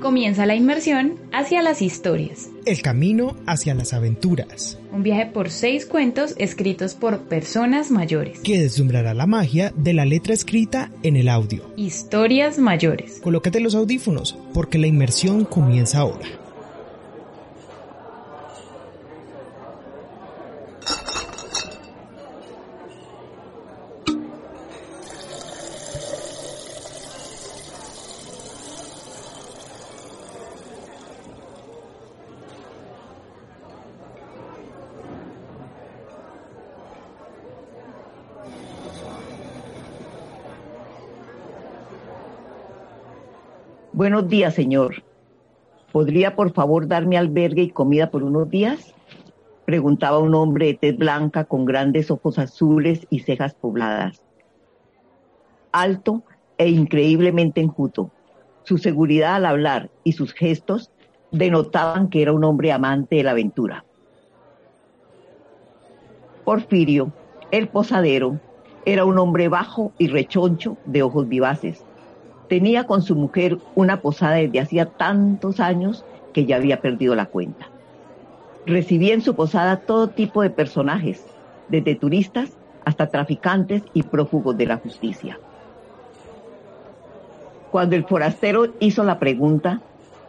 Comienza la inmersión hacia las historias. El camino hacia las aventuras. Un viaje por seis cuentos escritos por personas mayores. Que deslumbrará la magia de la letra escrita en el audio. Historias mayores. Colócate los audífonos porque la inmersión comienza ahora. Buenos días, señor. ¿Podría por favor darme albergue y comida por unos días? Preguntaba un hombre de tez blanca con grandes ojos azules y cejas pobladas. Alto e increíblemente enjuto. Su seguridad al hablar y sus gestos denotaban que era un hombre amante de la aventura. Porfirio, el posadero, era un hombre bajo y rechoncho de ojos vivaces Tenía con su mujer una posada desde hacía tantos años que ya había perdido la cuenta. Recibía en su posada todo tipo de personajes, desde turistas hasta traficantes y prófugos de la justicia. Cuando el forastero hizo la pregunta,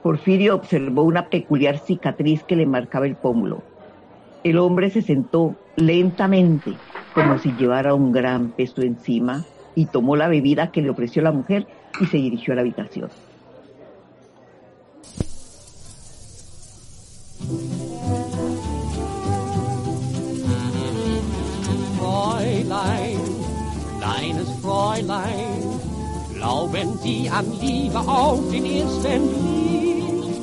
Porfirio observó una peculiar cicatriz que le marcaba el pómulo. El hombre se sentó lentamente, como si llevara un gran peso encima, y tomó la bebida que le ofreció la mujer y se dirigió a la habitación.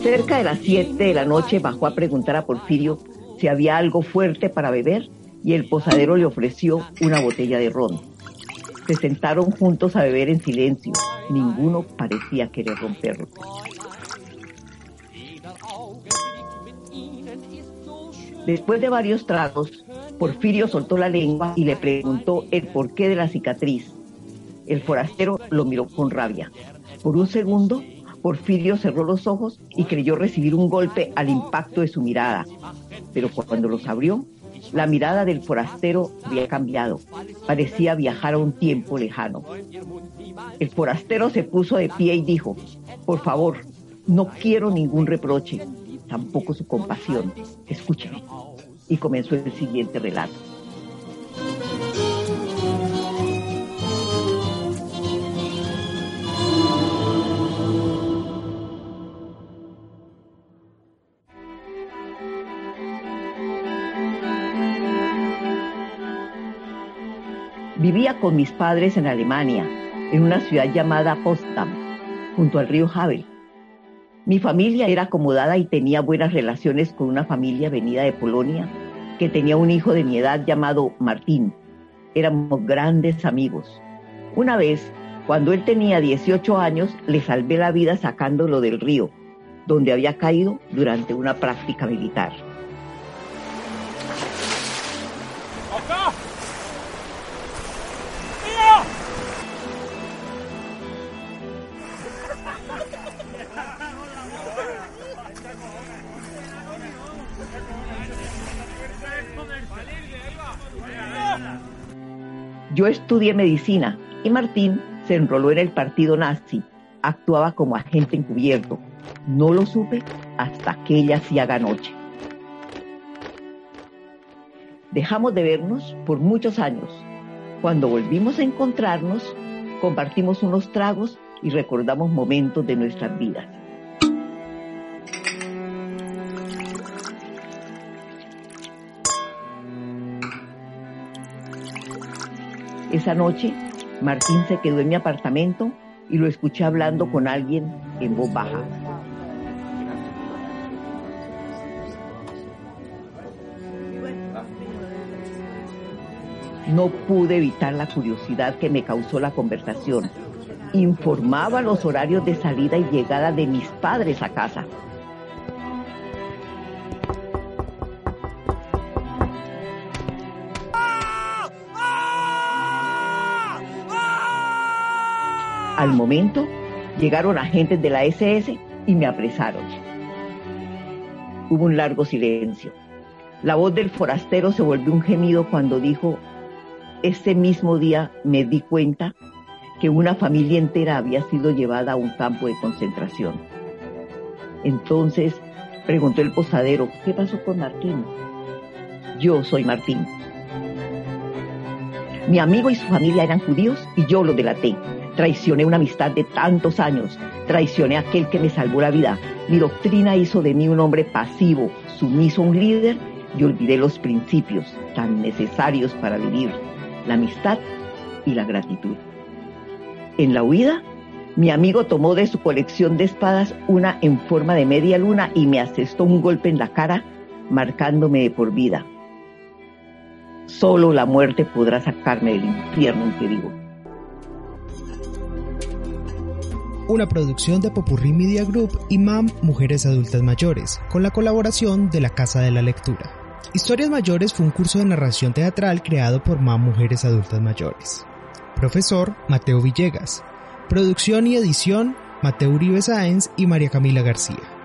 Cerca de las 7 de la noche bajó a preguntar a Porfirio si había algo fuerte para beber y el posadero le ofreció una botella de ron. Se sentaron juntos a beber en silencio. Ninguno parecía querer romperlo. Después de varios tragos, Porfirio soltó la lengua y le preguntó el porqué de la cicatriz. El forastero lo miró con rabia. Por un segundo, Porfirio cerró los ojos y creyó recibir un golpe al impacto de su mirada. Pero cuando los abrió, la mirada del forastero había cambiado. Parecía viajar a un tiempo lejano. El forastero se puso de pie y dijo, por favor, no quiero ningún reproche, tampoco su compasión. Escúcheme. Y comenzó el siguiente relato. Vivía con mis padres en Alemania, en una ciudad llamada Potsdam, junto al río Havel. Mi familia era acomodada y tenía buenas relaciones con una familia venida de Polonia que tenía un hijo de mi edad llamado Martín. Éramos grandes amigos. Una vez, cuando él tenía 18 años, le salvé la vida sacándolo del río, donde había caído durante una práctica militar. Yo estudié medicina y Martín se enroló en el partido nazi. Actuaba como agente encubierto. No lo supe hasta aquella ciaga noche. Dejamos de vernos por muchos años. Cuando volvimos a encontrarnos, compartimos unos tragos y recordamos momentos de nuestras vidas. Esa noche, Martín se quedó en mi apartamento y lo escuché hablando con alguien en voz baja. No pude evitar la curiosidad que me causó la conversación. Informaba los horarios de salida y llegada de mis padres a casa. Al momento, llegaron agentes de la SS y me apresaron. Hubo un largo silencio. La voz del forastero se volvió un gemido cuando dijo, ese mismo día me di cuenta que una familia entera había sido llevada a un campo de concentración. Entonces preguntó el posadero, ¿qué pasó con Martín? Yo soy Martín. Mi amigo y su familia eran judíos y yo lo delaté. Traicioné una amistad de tantos años. Traicioné aquel que me salvó la vida. Mi doctrina hizo de mí un hombre pasivo, sumiso a un líder y olvidé los principios tan necesarios para vivir la amistad y la gratitud. En la huida, mi amigo tomó de su colección de espadas una en forma de media luna y me asestó un golpe en la cara, marcándome de por vida. Solo la muerte podrá sacarme del infierno en que vivo. Una producción de Popurrí Media Group y MAM Mujeres Adultas Mayores, con la colaboración de la Casa de la Lectura. Historias Mayores fue un curso de narración teatral creado por MAM Mujeres Adultas Mayores. Profesor Mateo Villegas. Producción y edición Mateo Uribe Sáenz y María Camila García.